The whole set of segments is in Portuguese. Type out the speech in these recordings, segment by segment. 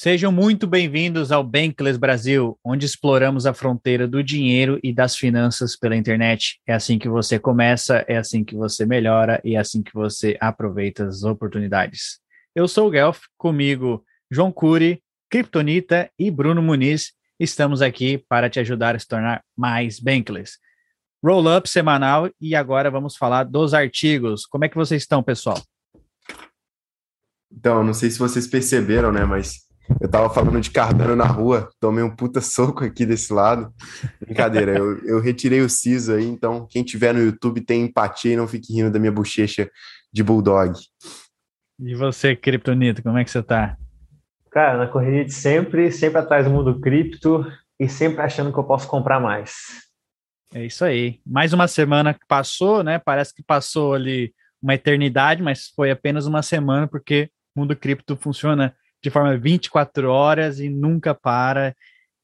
Sejam muito bem-vindos ao Bankless Brasil, onde exploramos a fronteira do dinheiro e das finanças pela internet. É assim que você começa, é assim que você melhora e é assim que você aproveita as oportunidades. Eu sou o Guelph, comigo João Cury, Kryptonita e Bruno Muniz. Estamos aqui para te ajudar a se tornar mais Bankless. Roll-up semanal e agora vamos falar dos artigos. Como é que vocês estão, pessoal? Então, não sei se vocês perceberam, né, mas eu tava falando de Cardano na rua, tomei um puta soco aqui desse lado. Brincadeira, eu, eu retirei o siso aí, então quem tiver no YouTube tem empatia e não fique rindo da minha bochecha de bulldog. E você, Kryptonito, como é que você tá? Cara, na correria de sempre, sempre atrás do mundo cripto e sempre achando que eu posso comprar mais. É isso aí. Mais uma semana que passou, né? Parece que passou ali uma eternidade, mas foi apenas uma semana, porque o mundo cripto funciona de forma 24 horas e nunca para.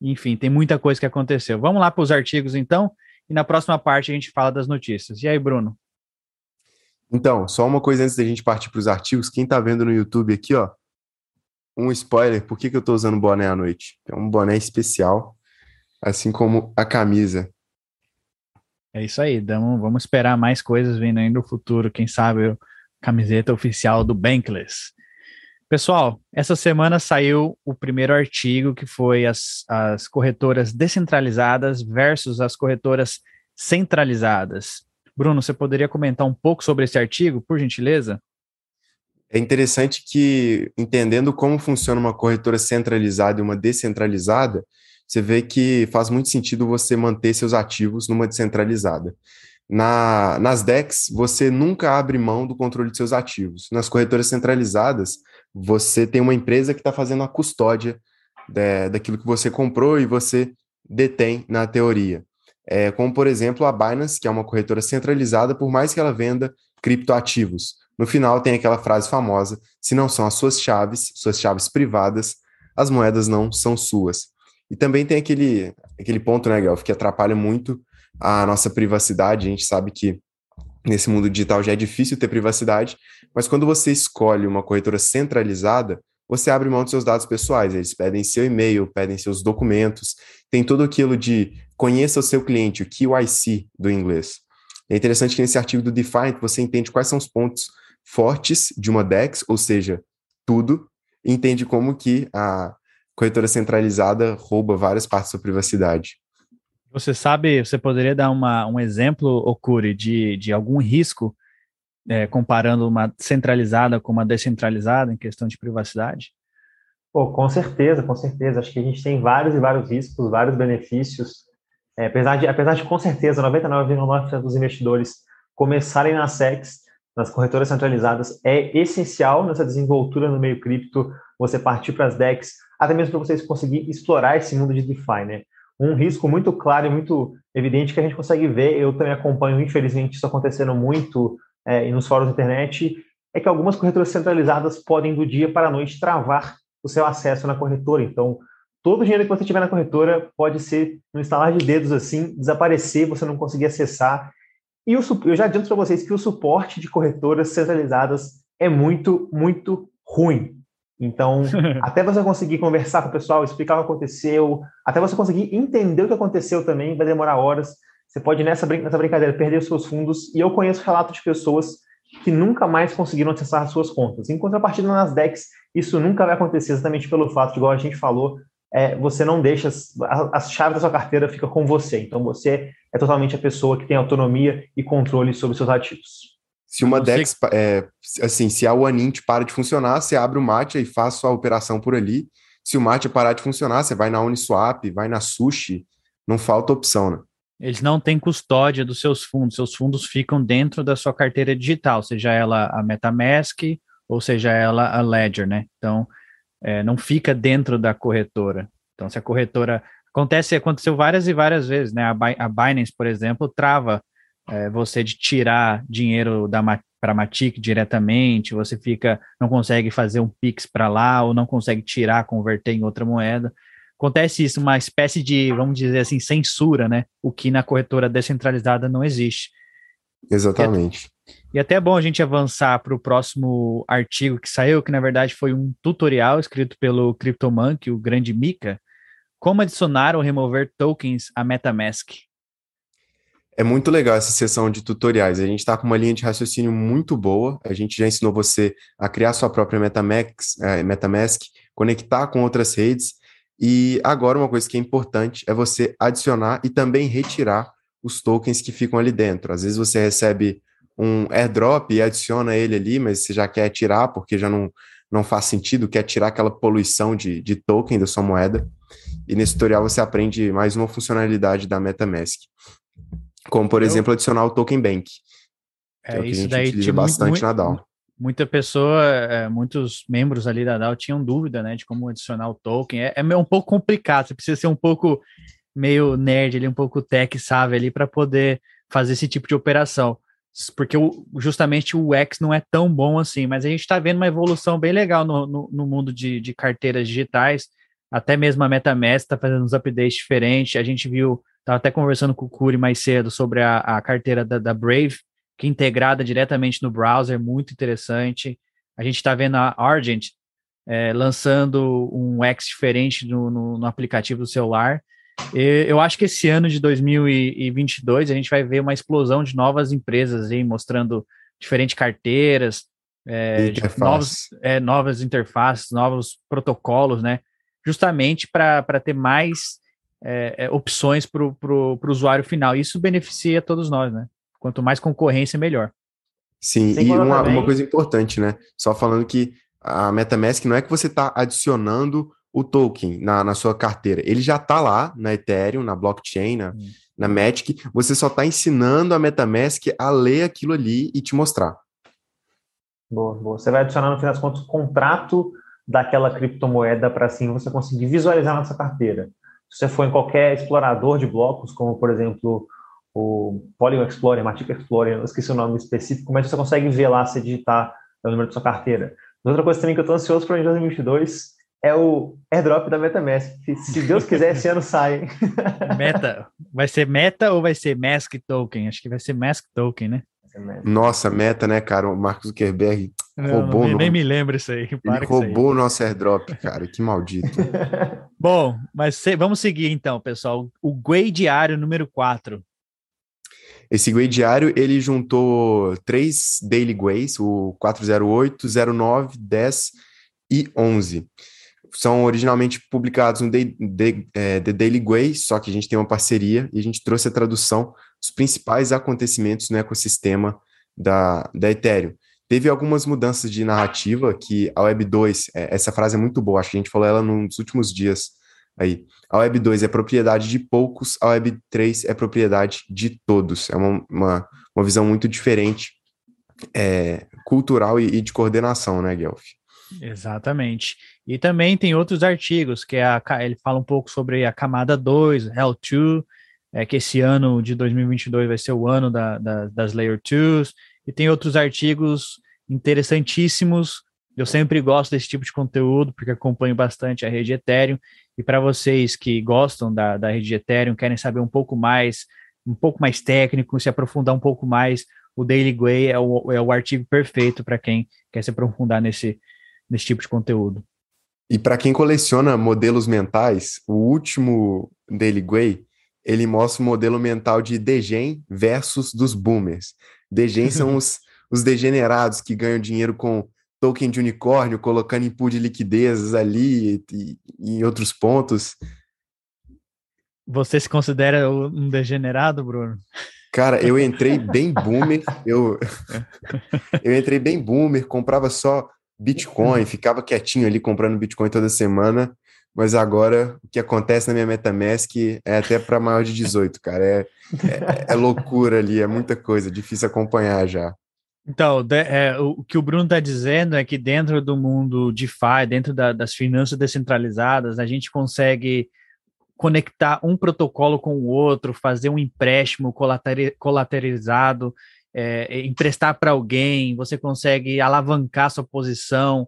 Enfim, tem muita coisa que aconteceu. Vamos lá para os artigos, então, e na próxima parte a gente fala das notícias. E aí, Bruno? Então, só uma coisa antes da gente partir para os artigos. Quem está vendo no YouTube aqui, ó, um spoiler, por que, que eu estou usando boné à noite? É um boné especial, assim como a camisa. É isso aí, então, vamos esperar mais coisas vindo aí no futuro, quem sabe camiseta oficial do Bankless. Pessoal, essa semana saiu o primeiro artigo que foi as, as corretoras descentralizadas versus as corretoras centralizadas. Bruno, você poderia comentar um pouco sobre esse artigo, por gentileza? É interessante que, entendendo como funciona uma corretora centralizada e uma descentralizada, você vê que faz muito sentido você manter seus ativos numa descentralizada. Na, nas DEX, você nunca abre mão do controle de seus ativos. Nas corretoras centralizadas, você tem uma empresa que está fazendo a custódia de, daquilo que você comprou e você detém na teoria. É, como, por exemplo, a Binance, que é uma corretora centralizada, por mais que ela venda criptoativos. No final tem aquela frase famosa: se não são as suas chaves, suas chaves privadas, as moedas não são suas. E também tem aquele, aquele ponto, né, Gelf, que atrapalha muito a nossa privacidade. A gente sabe que nesse mundo digital já é difícil ter privacidade, mas quando você escolhe uma corretora centralizada, você abre mão dos seus dados pessoais. Eles pedem seu e-mail, pedem seus documentos, tem tudo aquilo de conheça o seu cliente, o QIC do inglês. É interessante que nesse artigo do Define você entende quais são os pontos fortes de uma DEX, ou seja, tudo, e entende como que a corretora centralizada rouba várias partes da sua privacidade. Você sabe, você poderia dar uma, um exemplo, Okuri, de, de algum risco é, comparando uma centralizada com uma descentralizada em questão de privacidade? Pô, com certeza, com certeza. Acho que a gente tem vários e vários riscos, vários benefícios. É, apesar, de, apesar de, com certeza, 99,9% dos investidores começarem na SEX, nas corretoras centralizadas, é essencial nessa desenvoltura no meio cripto você partir para as DEX, até mesmo para vocês conseguirem explorar esse mundo de DeFi, né? Um risco muito claro e muito evidente que a gente consegue ver, eu também acompanho, infelizmente, isso acontecendo muito é, nos fóruns da internet, é que algumas corretoras centralizadas podem, do dia para a noite, travar o seu acesso na corretora. Então, todo o dinheiro que você tiver na corretora pode ser, no instalar de dedos assim, desaparecer, você não conseguir acessar. E o, eu já adianto para vocês que o suporte de corretoras centralizadas é muito, muito ruim. Então, até você conseguir conversar com o pessoal, explicar o que aconteceu, até você conseguir entender o que aconteceu também, vai demorar horas. Você pode, nessa, brin nessa brincadeira, perder os seus fundos. E eu conheço relatos de pessoas que nunca mais conseguiram acessar as suas contas. Em contrapartida, nas DEX, isso nunca vai acontecer exatamente pelo fato de, igual a gente falou, é, você não deixa, as, as chaves da sua carteira fica com você. Então, você é totalmente a pessoa que tem autonomia e controle sobre seus ativos. Se uma DEX, é, assim, se a OneInt para de funcionar, você abre o Matcha e faz sua operação por ali. Se o Matcha parar de funcionar, você vai na Uniswap, vai na Sushi, não falta opção, né? Eles não têm custódia dos seus fundos, seus fundos ficam dentro da sua carteira digital, seja ela a MetaMask ou seja ela a Ledger, né? Então, é, não fica dentro da corretora. Então, se a corretora. Acontece, aconteceu várias e várias vezes, né? A Binance, por exemplo, trava é, você de tirar dinheiro da para a Matic diretamente, você fica não consegue fazer um Pix para lá ou não consegue tirar, converter em outra moeda. Acontece isso, uma espécie de, vamos dizer assim, censura, né? O que na corretora descentralizada não existe. Exatamente. E até é bom a gente avançar para o próximo artigo que saiu, que na verdade foi um tutorial escrito pelo CryptoMonkey, o grande Mika, como adicionar ou remover tokens a MetaMask. É muito legal essa sessão de tutoriais. A gente está com uma linha de raciocínio muito boa. A gente já ensinou você a criar sua própria MetaMask, é, MetaMask conectar com outras redes. E agora uma coisa que é importante é você adicionar e também retirar os tokens que ficam ali dentro. Às vezes você recebe um airdrop e adiciona ele ali, mas você já quer tirar porque já não, não faz sentido, quer tirar aquela poluição de, de token da sua moeda. E nesse tutorial você aprende mais uma funcionalidade da MetaMask, como por Eu... exemplo adicionar o token bank. É, é isso a gente daí utiliza bastante muito, na DAO. Muita pessoa, é, muitos membros ali da DAO tinham dúvida, né, de como adicionar o token. É, é um pouco complicado, você precisa ser um pouco meio nerd ali, um pouco tech, sabe, ali para poder fazer esse tipo de operação porque o, justamente o X não é tão bom assim, mas a gente está vendo uma evolução bem legal no, no, no mundo de, de, carteiras digitais, até mesmo a MetaMask está fazendo uns updates diferentes, a gente viu, estava até conversando com o Curi mais cedo sobre a, a carteira da, da, Brave, que é integrada diretamente no browser, muito interessante, a gente está vendo a Argent é, lançando um X diferente no, no, no aplicativo do celular, eu acho que esse ano de 2022 a gente vai ver uma explosão de novas empresas aí, mostrando diferentes carteiras, é, novos, é, novas interfaces, novos protocolos, né? Justamente para ter mais é, é opções para o usuário final. Isso beneficia todos nós, né? Quanto mais concorrência, melhor. Sim, Sem e uma, uma coisa importante, né? Só falando que a MetaMask não é que você está adicionando o token na, na sua carteira. Ele já está lá na Ethereum, na blockchain, na, hum. na Matic. Você só está ensinando a MetaMask a ler aquilo ali e te mostrar. Boa, boa. Você vai adicionar, no final das contas, o contrato daquela criptomoeda para assim você conseguir visualizar na sua carteira. Se você for em qualquer explorador de blocos, como por exemplo o Polygon Explorer, Matic Explorer, eu esqueci o nome específico, mas você consegue ver lá se digitar o número da sua carteira. Outra coisa também que eu estou ansioso para 2022 é o airdrop da MetaMask. Se Deus quiser, esse ano sai. Meta. Vai ser Meta ou vai ser Mask Token? Acho que vai ser Mask Token, né? Nossa, Meta, né, cara? O Marcos Zuckerberg não, roubou. Não, nem me lembro isso aí. Ele roubou o nosso airdrop, cara. Que maldito. Bom, mas se, vamos seguir então, pessoal. O Guay Diário número 4. Esse Guay Diário, ele juntou três Daily Guays, o 408, 09, 10 e 11 são originalmente publicados no The, The, é, The Daily Way, só que a gente tem uma parceria e a gente trouxe a tradução dos principais acontecimentos no ecossistema da, da Ethereum. Teve algumas mudanças de narrativa que a Web 2, é, essa frase é muito boa, acho que a gente falou ela nos últimos dias aí. A Web 2 é propriedade de poucos, a Web 3 é propriedade de todos. É uma, uma, uma visão muito diferente, é, cultural e, e de coordenação, né, Guelph? Exatamente. E também tem outros artigos, que é a, ele fala um pouco sobre a camada 2, L2, é, que esse ano de 2022 vai ser o ano da, da, das Layer 2s, e tem outros artigos interessantíssimos. Eu sempre gosto desse tipo de conteúdo, porque acompanho bastante a rede Ethereum, e para vocês que gostam da, da rede Ethereum, querem saber um pouco mais, um pouco mais técnico, se aprofundar um pouco mais, o Daily Way é o, é o artigo perfeito para quem quer se aprofundar nesse, nesse tipo de conteúdo. E para quem coleciona modelos mentais, o último Daily Way, ele mostra o modelo mental de Degen versus dos boomers. Degen são os, os degenerados que ganham dinheiro com token de unicórnio, colocando em pool de liquidezas ali e, e em outros pontos. Você se considera um degenerado, Bruno? Cara, eu entrei bem boomer, eu, eu entrei bem boomer, comprava só Bitcoin, ficava quietinho ali comprando Bitcoin toda semana, mas agora o que acontece na minha MetaMask é até para maior de 18, cara. É, é, é, loucura ali, é muita coisa, difícil acompanhar já. Então, de, é, o que o Bruno está dizendo é que dentro do mundo DeFi, dentro da, das finanças descentralizadas, a gente consegue conectar um protocolo com o outro, fazer um empréstimo colateralizado é, emprestar para alguém, você consegue alavancar sua posição,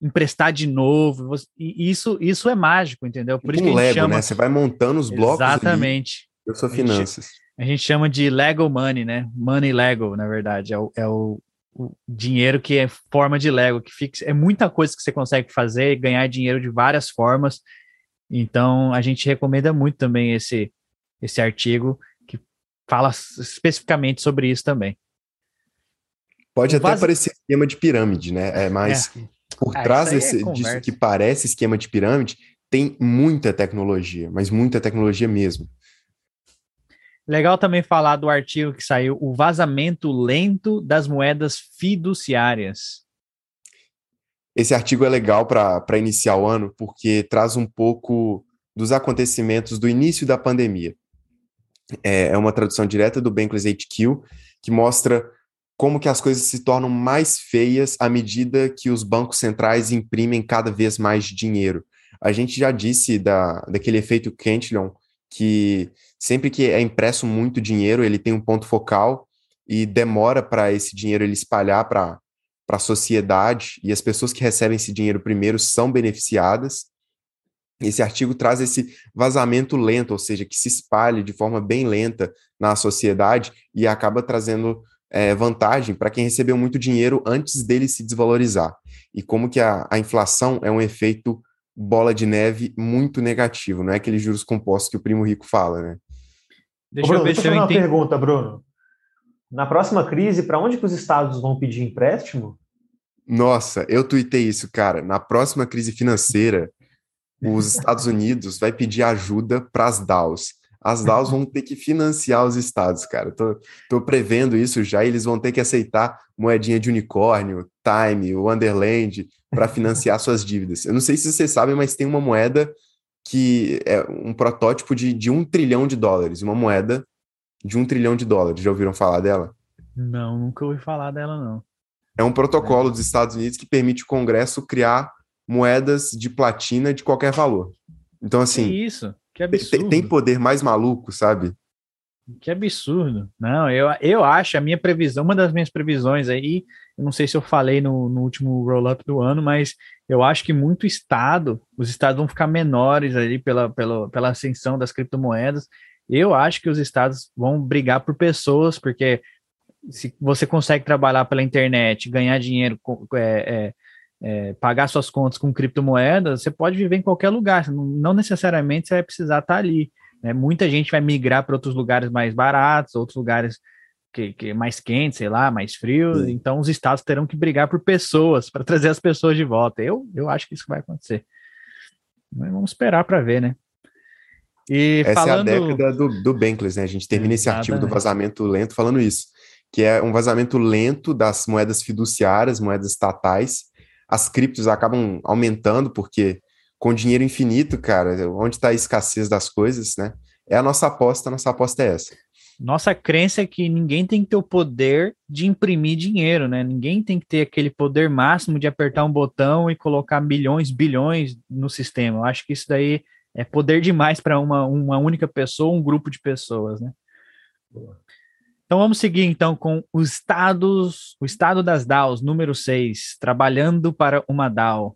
emprestar de novo. E isso, isso é mágico, entendeu? Por isso um que a gente Lego, chama... né? Você vai montando os blocos. Exatamente. Ali, eu sou finanças. A gente chama de Lego Money, né? Money Lego, na verdade. É o, é o, o dinheiro que é forma de Lego, que fixa. É muita coisa que você consegue fazer, ganhar dinheiro de várias formas. Então, a gente recomenda muito também esse, esse artigo que fala especificamente sobre isso também. Pode até Vaz... parecer esquema de pirâmide, né? É, mas é. Por ah, trás desse, é disso que parece esquema de pirâmide, tem muita tecnologia, mas muita tecnologia mesmo. Legal também falar do artigo que saiu, o vazamento lento das moedas fiduciárias. Esse artigo é legal para iniciar o ano, porque traz um pouco dos acontecimentos do início da pandemia. É, é uma tradução direta do Bankless HQ, que mostra como que as coisas se tornam mais feias à medida que os bancos centrais imprimem cada vez mais dinheiro. A gente já disse da, daquele efeito Cantillon, que sempre que é impresso muito dinheiro, ele tem um ponto focal e demora para esse dinheiro ele espalhar para a sociedade, e as pessoas que recebem esse dinheiro primeiro são beneficiadas. Esse artigo traz esse vazamento lento, ou seja, que se espalhe de forma bem lenta na sociedade e acaba trazendo é, vantagem para quem recebeu muito dinheiro antes dele se desvalorizar. E como que a, a inflação é um efeito bola de neve muito negativo, não é aquele juros compostos que o primo rico fala, né? Deixa Bruno, eu ver deixa se eu uma pergunta, Bruno. Na próxima crise, para onde que os estados vão pedir empréstimo? Nossa, eu tuitei isso, cara. Na próxima crise financeira, os Estados Unidos vai pedir ajuda para as DAOs as DAOs vão ter que financiar os estados, cara. Tô, tô prevendo isso já, eles vão ter que aceitar moedinha de unicórnio, Time, Wonderland, para financiar suas dívidas. Eu não sei se vocês sabem, mas tem uma moeda que é um protótipo de, de um trilhão de dólares, uma moeda de um trilhão de dólares. Já ouviram falar dela? Não, nunca ouvi falar dela, não. É um protocolo dos Estados Unidos que permite o Congresso criar moedas de platina de qualquer valor. Então, assim. Que isso? Que absurdo. Tem, tem poder mais maluco, sabe? Que absurdo. Não, eu, eu acho, a minha previsão, uma das minhas previsões aí, eu não sei se eu falei no, no último roll-up do ano, mas eu acho que muito estado, os estados vão ficar menores ali pela, pela, pela ascensão das criptomoedas. Eu acho que os estados vão brigar por pessoas, porque se você consegue trabalhar pela internet, ganhar dinheiro é, é, é, pagar suas contas com criptomoedas, você pode viver em qualquer lugar, não necessariamente você vai precisar estar ali. Né? Muita gente vai migrar para outros lugares mais baratos, outros lugares que, que mais quentes, sei lá, mais frios. Sim. Então os estados terão que brigar por pessoas para trazer as pessoas de volta. Eu, eu acho que isso vai acontecer. Mas vamos esperar para ver, né? E Essa falando... é a década do, do Bankless, né? A gente termina esse artigo do vazamento lento falando isso, que é um vazamento lento das moedas fiduciárias, moedas estatais, as criptos acabam aumentando, porque com dinheiro infinito, cara, onde está a escassez das coisas, né? É a nossa aposta, a nossa aposta é essa. Nossa crença é que ninguém tem que ter o poder de imprimir dinheiro, né? Ninguém tem que ter aquele poder máximo de apertar um botão e colocar milhões, bilhões no sistema. Eu acho que isso daí é poder demais para uma, uma única pessoa, um grupo de pessoas, né? Boa. Então vamos seguir então com os estados, o estado das DAOs, número 6, trabalhando para uma DAO.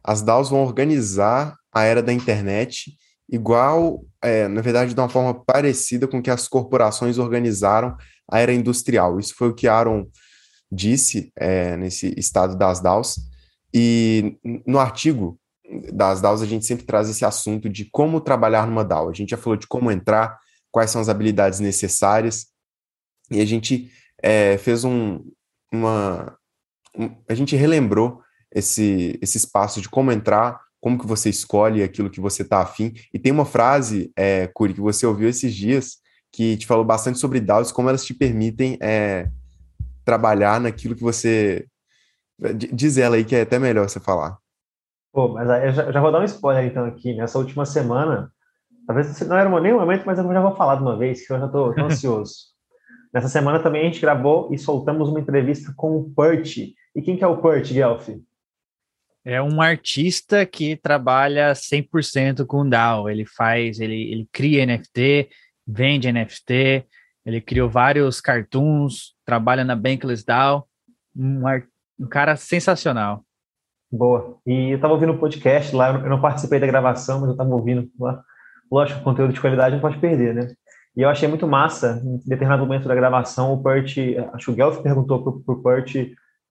As DAOs vão organizar a era da internet igual, é, na verdade, de uma forma parecida com que as corporações organizaram a era industrial. Isso foi o que Aaron disse é, nesse estado das DAOs. E no artigo das DAOs a gente sempre traz esse assunto de como trabalhar numa DAO. A gente já falou de como entrar, quais são as habilidades necessárias. E a gente é, fez um, uma. Um, a gente relembrou esse, esse espaço de como entrar, como que você escolhe aquilo que você está afim. E tem uma frase, é, Curi, que você ouviu esses dias, que te falou bastante sobre DAOs, como elas te permitem é, trabalhar naquilo que você. Diz ela aí que é até melhor você falar. Pô, mas já, já vou dar um spoiler então aqui. Nessa última semana, Talvez não era nem o momento, mas eu já vou falar de uma vez, que eu já estou ansioso. Nessa semana também a gente gravou e soltamos uma entrevista com o Pert. E quem que é o Pert, Guelph? É um artista que trabalha 100% com DAO. Ele faz, ele, ele cria NFT, vende NFT, ele criou vários cartoons, trabalha na Bankless DAO. Um, um cara sensacional. Boa. E eu estava ouvindo o podcast lá, eu não participei da gravação, mas eu estava ouvindo lá lógico, conteúdo de qualidade não pode perder, né? E eu achei muito massa, em determinado momento da gravação, o Pert, acho que o Guelph perguntou pro, pro Pert,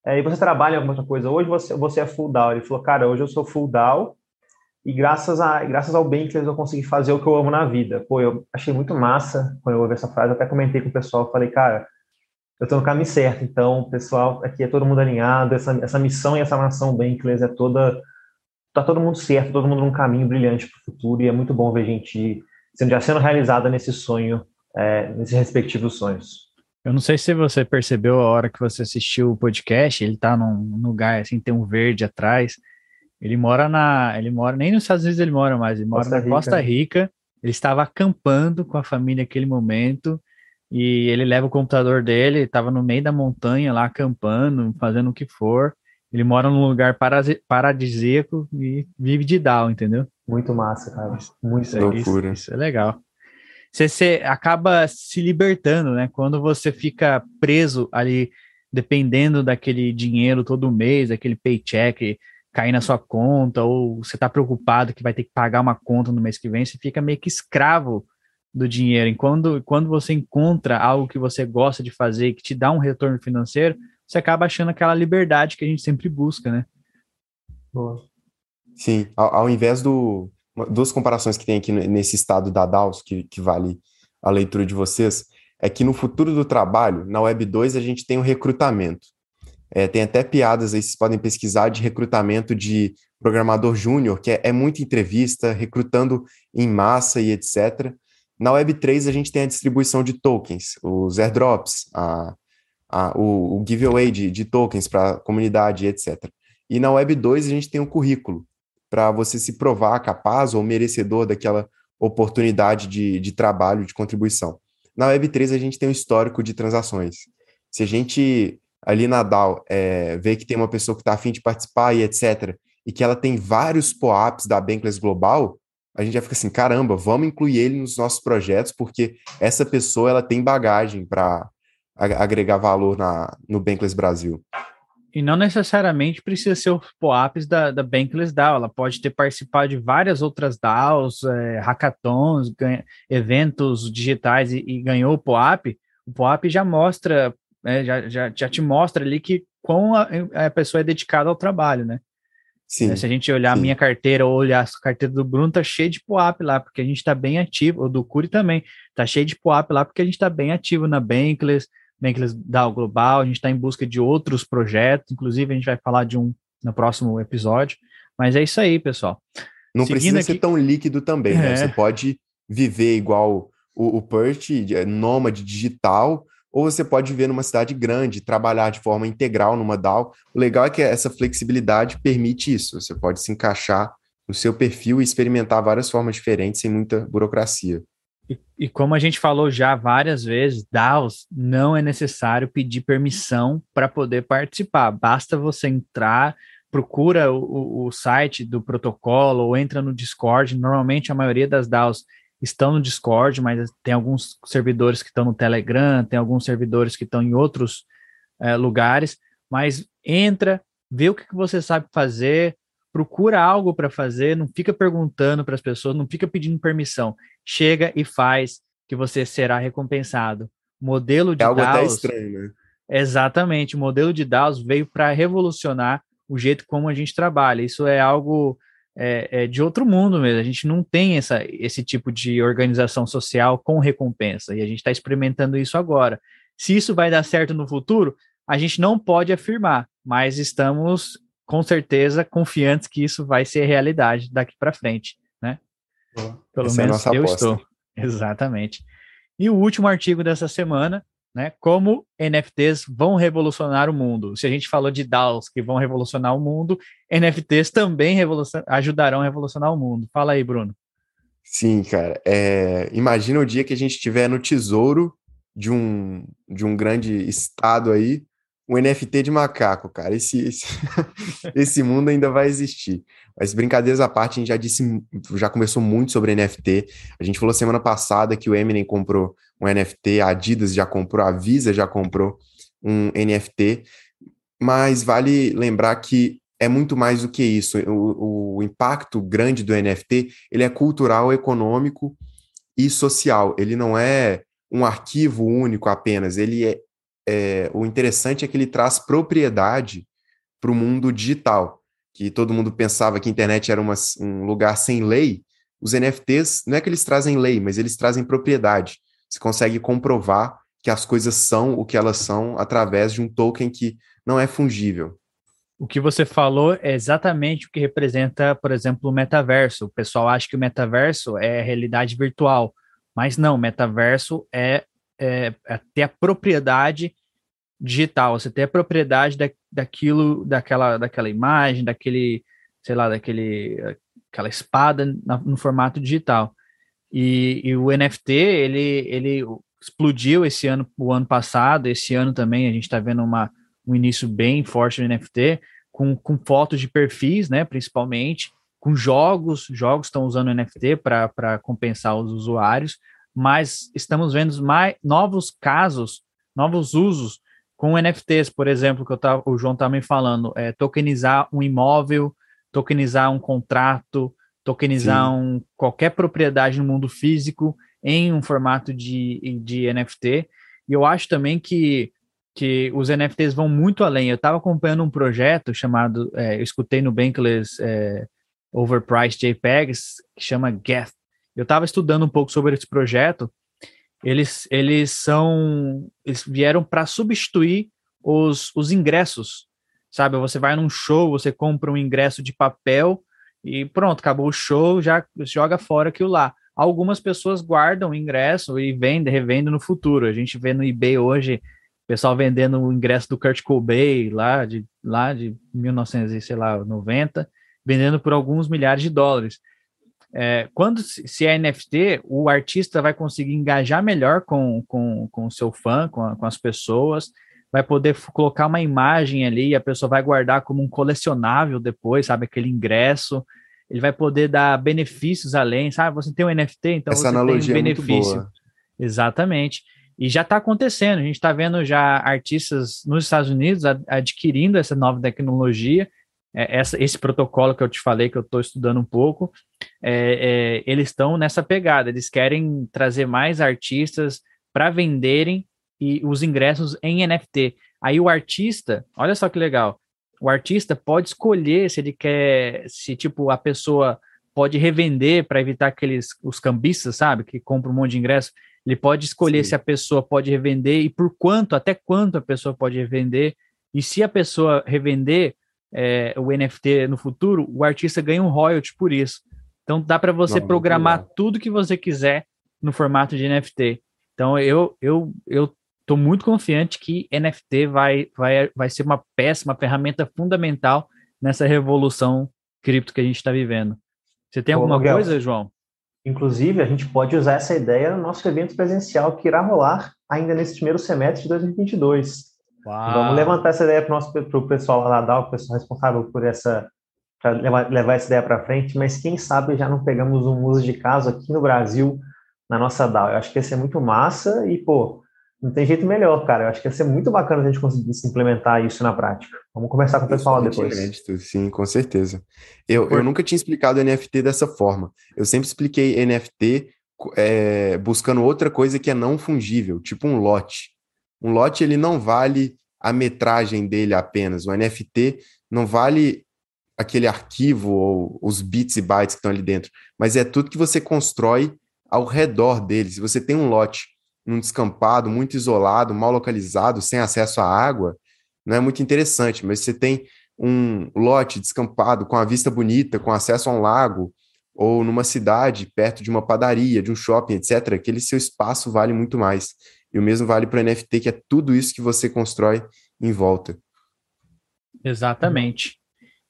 é, e você trabalha em alguma coisa? Hoje você, você é full down. Ele falou, cara, hoje eu sou full down, e graças, a, graças ao Bentley eu consegui fazer o que eu amo na vida. Pô, eu achei muito massa quando eu ouvi essa frase, eu até comentei com o pessoal, falei, cara, eu estou no caminho certo, então, pessoal, aqui é todo mundo alinhado, essa, essa missão e essa nação Bentley é toda, tá todo mundo certo, todo mundo num caminho brilhante para o futuro, e é muito bom ver gente sendo, já sendo realizada nesse sonho, é, nesses respectivos sonhos. Eu não sei se você percebeu a hora que você assistiu o podcast, ele está num lugar assim, tem um verde atrás, ele mora na. Ele mora. Nem nos Estados Unidos ele mora mais, ele mora Costa na Rica. Costa Rica. Ele estava acampando com a família naquele momento. E ele leva o computador dele, estava no meio da montanha lá acampando, fazendo o que for. Ele mora num lugar paradisíaco e vive de DAO, entendeu? Muito massa, cara. Muito isso, loucura. Isso, isso é legal. Você, você acaba se libertando, né? Quando você fica preso ali, dependendo daquele dinheiro todo mês, daquele paycheck, cair na sua conta, ou você está preocupado que vai ter que pagar uma conta no mês que vem, você fica meio que escravo do dinheiro. E quando, quando você encontra algo que você gosta de fazer, que te dá um retorno financeiro, você acaba achando aquela liberdade que a gente sempre busca, né? Boa. Sim, ao, ao invés do. Duas comparações que tem aqui nesse estado da DAOS, que, que vale a leitura de vocês, é que no futuro do trabalho, na Web 2, a gente tem o recrutamento. É, tem até piadas aí, vocês podem pesquisar, de recrutamento de programador júnior, que é, é muita entrevista, recrutando em massa e etc. Na Web3, a gente tem a distribuição de tokens, os airdrops, a, a, o, o giveaway de, de tokens para a comunidade, etc. E na Web2, a gente tem um currículo para você se provar capaz ou merecedor daquela oportunidade de, de trabalho, de contribuição. Na Web3, a gente tem um histórico de transações. Se a gente ali na DAO é, vê que tem uma pessoa que está afim de participar e etc., e que ela tem vários POAPs da Bankless Global, a gente já fica assim, caramba, vamos incluir ele nos nossos projetos, porque essa pessoa ela tem bagagem para agregar valor na, no Bankless Brasil. E não necessariamente precisa ser os POAPs da, da Bankless DAO, ela pode ter participado de várias outras DAOs, é, hackathons, ganha, eventos digitais e, e ganhou o POAP. O POAP já mostra né, já, já, já te mostra ali que quão a, a pessoa é dedicada ao trabalho, né? Sim, né, Se a gente olhar sim. a minha carteira ou olhar a carteira do Bruno, tá cheio de POAP lá, porque a gente está bem ativo, ou do Curi também, tá cheio de POAP lá, porque a gente está bem ativo na Bankless, Bankless DAO Global, a gente está em busca de outros projetos, inclusive a gente vai falar de um no próximo episódio, mas é isso aí, pessoal. Não Seguindo precisa aqui... ser tão líquido também, né? é. né? Você pode viver igual o, o Perch, nômade digital, ou você pode viver numa cidade grande, trabalhar de forma integral numa DAO. O legal é que essa flexibilidade permite isso. Você pode se encaixar no seu perfil e experimentar várias formas diferentes sem muita burocracia. E, como a gente falou já várias vezes, DAOs não é necessário pedir permissão para poder participar. Basta você entrar, procura o, o, site do protocolo ou entra no Discord. Normalmente a maioria das DAOs estão no Discord, mas tem alguns servidores que estão no Telegram, tem alguns servidores que estão em outros é, lugares, mas entra, vê o que, que você sabe fazer, procura algo para fazer, não fica perguntando para as pessoas, não fica pedindo permissão, chega e faz que você será recompensado. modelo de é algo DAOs, até estranho, né? Exatamente, o modelo de DAOs veio para revolucionar o jeito como a gente trabalha. Isso é algo é, é, de outro mundo mesmo. A gente não tem essa, esse tipo de organização social com recompensa e a gente está experimentando isso agora. Se isso vai dar certo no futuro, a gente não pode afirmar, mas estamos com certeza confiantes que isso vai ser realidade daqui para frente, né? Pelo Essa menos é eu aposta. estou. Exatamente. E o último artigo dessa semana né? Como NFTs vão revolucionar o mundo. Se a gente falou de DAOs que vão revolucionar o mundo, NFTs também ajudarão a revolucionar o mundo. Fala aí, Bruno. Sim, cara. É... Imagina o dia que a gente estiver no tesouro de um, de um grande estado aí, um NFT de macaco, cara. Esse, esse, esse mundo ainda vai existir. Mas brincadeiras à parte, a gente já disse, já conversou muito sobre NFT. A gente falou semana passada que o Eminem comprou um NFT, a Adidas já comprou, a Visa já comprou um NFT. Mas vale lembrar que é muito mais do que isso. O, o impacto grande do NFT ele é cultural, econômico e social. Ele não é um arquivo único apenas. Ele é, é o interessante é que ele traz propriedade para o mundo digital. Que todo mundo pensava que a internet era uma, um lugar sem lei. Os NFTs não é que eles trazem lei, mas eles trazem propriedade. Você consegue comprovar que as coisas são o que elas são através de um token que não é fungível. O que você falou é exatamente o que representa, por exemplo, o metaverso. O pessoal acha que o metaverso é realidade virtual, mas não, metaverso é, é, é ter a propriedade digital, você ter a propriedade da, daquilo, daquela, daquela imagem, daquele, sei lá, daquele, aquela espada na, no formato digital. E, e, o NFT, ele, ele explodiu esse ano, o ano passado, esse ano também a gente está vendo uma um início bem forte no NFT, com, com fotos de perfis, né, principalmente, com jogos, jogos estão usando NFT para compensar os usuários, mas estamos vendo mais novos casos, novos usos com NFTs, por exemplo, que eu tava, o João está me falando, é, tokenizar um imóvel, tokenizar um contrato, tokenizar um, qualquer propriedade no mundo físico em um formato de, de NFT. E eu acho também que que os NFTs vão muito além. Eu estava acompanhando um projeto chamado, é, eu escutei no Bankless é, Overpriced JPEGs, que chama Geth. Eu estava estudando um pouco sobre esse projeto. Eles, eles são, eles vieram para substituir os, os ingressos, sabe? Você vai num show, você compra um ingresso de papel e pronto, acabou o show, já joga fora aquilo lá. Algumas pessoas guardam o ingresso e vendem, revendem no futuro. A gente vê no eBay hoje pessoal vendendo o ingresso do Kurt Cobain lá de, lá de 1990, vendendo por alguns milhares de dólares. É, quando se é NFT, o artista vai conseguir engajar melhor com, com, com o seu fã, com, a, com as pessoas, vai poder colocar uma imagem ali e a pessoa vai guardar como um colecionável depois, sabe, aquele ingresso. Ele vai poder dar benefícios além, sabe? Você tem um NFT, então Essa você tem um benefício. É Exatamente. E já está acontecendo, a gente está vendo já artistas nos Estados Unidos adquirindo essa nova tecnologia, é, essa, esse protocolo que eu te falei, que eu estou estudando um pouco, é, é, eles estão nessa pegada, eles querem trazer mais artistas para venderem e os ingressos em NFT. Aí o artista, olha só que legal, o artista pode escolher se ele quer, se tipo a pessoa pode revender para evitar aqueles os cambistas, sabe, que compram um monte de ingresso. Ele pode escolher Sim. se a pessoa pode revender e por quanto, até quanto a pessoa pode revender. E se a pessoa revender é, o NFT no futuro, o artista ganha um royalty por isso. Então dá para você Não, programar tudo que você quiser no formato de NFT. Então eu eu eu estou muito confiante que NFT vai vai vai ser uma péssima ferramenta fundamental nessa revolução cripto que a gente está vivendo. Você tem alguma coisa, João? Inclusive, a gente pode usar essa ideia no nosso evento presencial que irá rolar ainda nesse primeiro semestre de 2022. Uau. Vamos levantar essa ideia para o pessoal lá da DAO, o pessoal responsável por essa, para levar, levar, essa ideia para frente, mas quem sabe já não pegamos um uso de caso aqui no Brasil, na nossa DAO. Eu acho que ia ser muito massa e, pô, não tem jeito melhor, cara. Eu acho que ia ser muito bacana a gente conseguir implementar isso na prática. Vamos conversar com o pessoal depois. Crédito, sim, com certeza. Eu, eu nunca tinha explicado NFT dessa forma. Eu sempre expliquei NFT é, buscando outra coisa que é não fungível, tipo um lote. Um lote ele não vale a metragem dele apenas. O NFT não vale aquele arquivo ou os bits e bytes que estão ali dentro, mas é tudo que você constrói ao redor dele. Se você tem um lote num descampado, muito isolado, mal localizado, sem acesso à água, não é muito interessante, mas você tem um lote descampado com a vista bonita, com acesso a um lago, ou numa cidade, perto de uma padaria, de um shopping, etc., aquele seu espaço vale muito mais. E o mesmo vale para o NFT, que é tudo isso que você constrói em volta. Exatamente.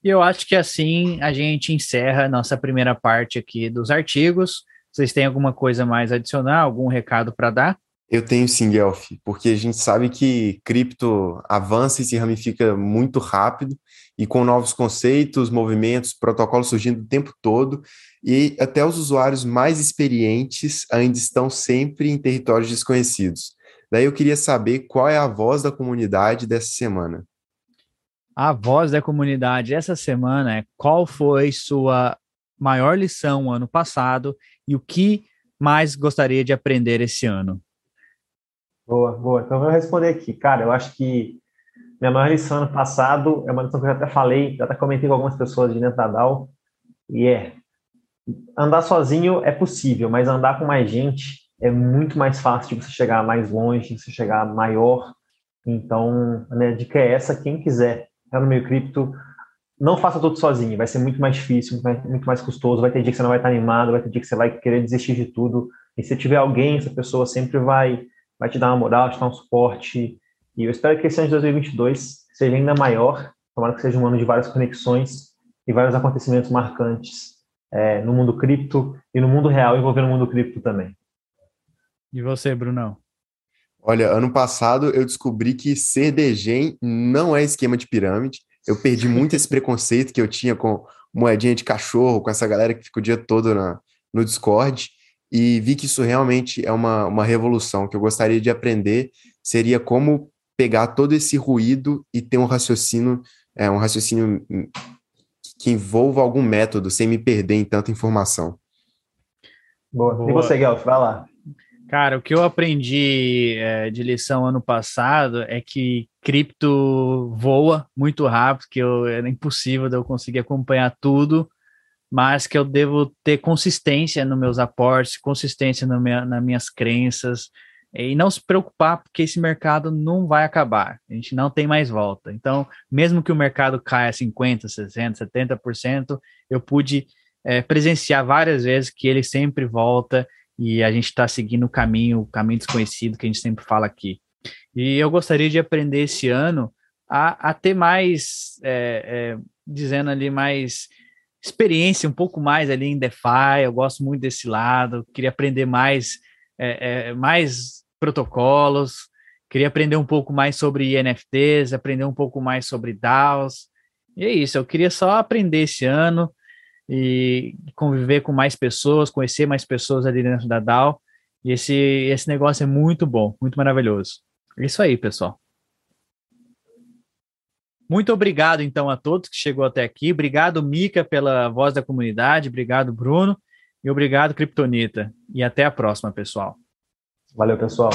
E eu acho que assim a gente encerra a nossa primeira parte aqui dos artigos. Vocês têm alguma coisa mais a adicionar, algum recado para dar? Eu tenho sim, Guelph, porque a gente sabe que cripto avança e se ramifica muito rápido e com novos conceitos, movimentos, protocolos surgindo o tempo todo e até os usuários mais experientes ainda estão sempre em territórios desconhecidos. Daí eu queria saber qual é a voz da comunidade dessa semana. a voz da comunidade essa semana é qual foi sua maior lição ano passado e o que mais gostaria de aprender esse ano? Boa, boa. Então eu vou responder aqui. Cara, eu acho que minha maior lição ano passado é uma lição que eu já até falei, já até comentei com algumas pessoas de dentro da DAO, e é andar sozinho é possível, mas andar com mais gente é muito mais fácil de você chegar mais longe, de você chegar maior. Então, a minha dica é essa, quem quiser entrar no meio cripto, não faça tudo sozinho, vai ser muito mais difícil, muito mais custoso, vai ter dia que você não vai estar animado, vai ter dia que você vai querer desistir de tudo, e se tiver alguém, essa pessoa sempre vai, vai te dar uma moral, te dar um suporte, e eu espero que esse ano de 2022 seja ainda maior, tomara que seja um ano de várias conexões e vários acontecimentos marcantes é, no mundo cripto e no mundo real envolvendo o mundo cripto também. E você, Brunão? Olha, ano passado eu descobri que ser degen não é esquema de pirâmide. Eu perdi muito esse preconceito que eu tinha com moedinha de cachorro, com essa galera que fica o dia todo na, no Discord, e vi que isso realmente é uma, uma revolução. Que eu gostaria de aprender seria como pegar todo esse ruído e ter um raciocínio, é, um raciocínio que envolva algum método, sem me perder em tanta informação. Boa. Boa. E você, Guelph, vai lá. Cara, o que eu aprendi é, de lição ano passado é que cripto voa muito rápido, que eu, era impossível de eu conseguir acompanhar tudo, mas que eu devo ter consistência nos meus aportes, consistência no minha, nas minhas crenças, e não se preocupar, porque esse mercado não vai acabar, a gente não tem mais volta. Então, mesmo que o mercado caia 50%, 60%, 70%, eu pude é, presenciar várias vezes que ele sempre volta e a gente está seguindo o caminho, o caminho desconhecido que a gente sempre fala aqui. E eu gostaria de aprender esse ano a, a ter mais, é, é, dizendo ali, mais experiência, um pouco mais ali em DeFi, eu gosto muito desse lado, queria aprender mais, é, é mais protocolos, queria aprender um pouco mais sobre NFTs, aprender um pouco mais sobre DAOs. E é isso, eu queria só aprender esse ano e conviver com mais pessoas, conhecer mais pessoas ali dentro da DAO. E esse, esse negócio é muito bom, muito maravilhoso. É isso aí, pessoal. Muito obrigado, então, a todos que chegou até aqui. Obrigado, Mica, pela voz da comunidade. Obrigado, Bruno. E obrigado, Kryptonita. E até a próxima, pessoal. Valeu, pessoal.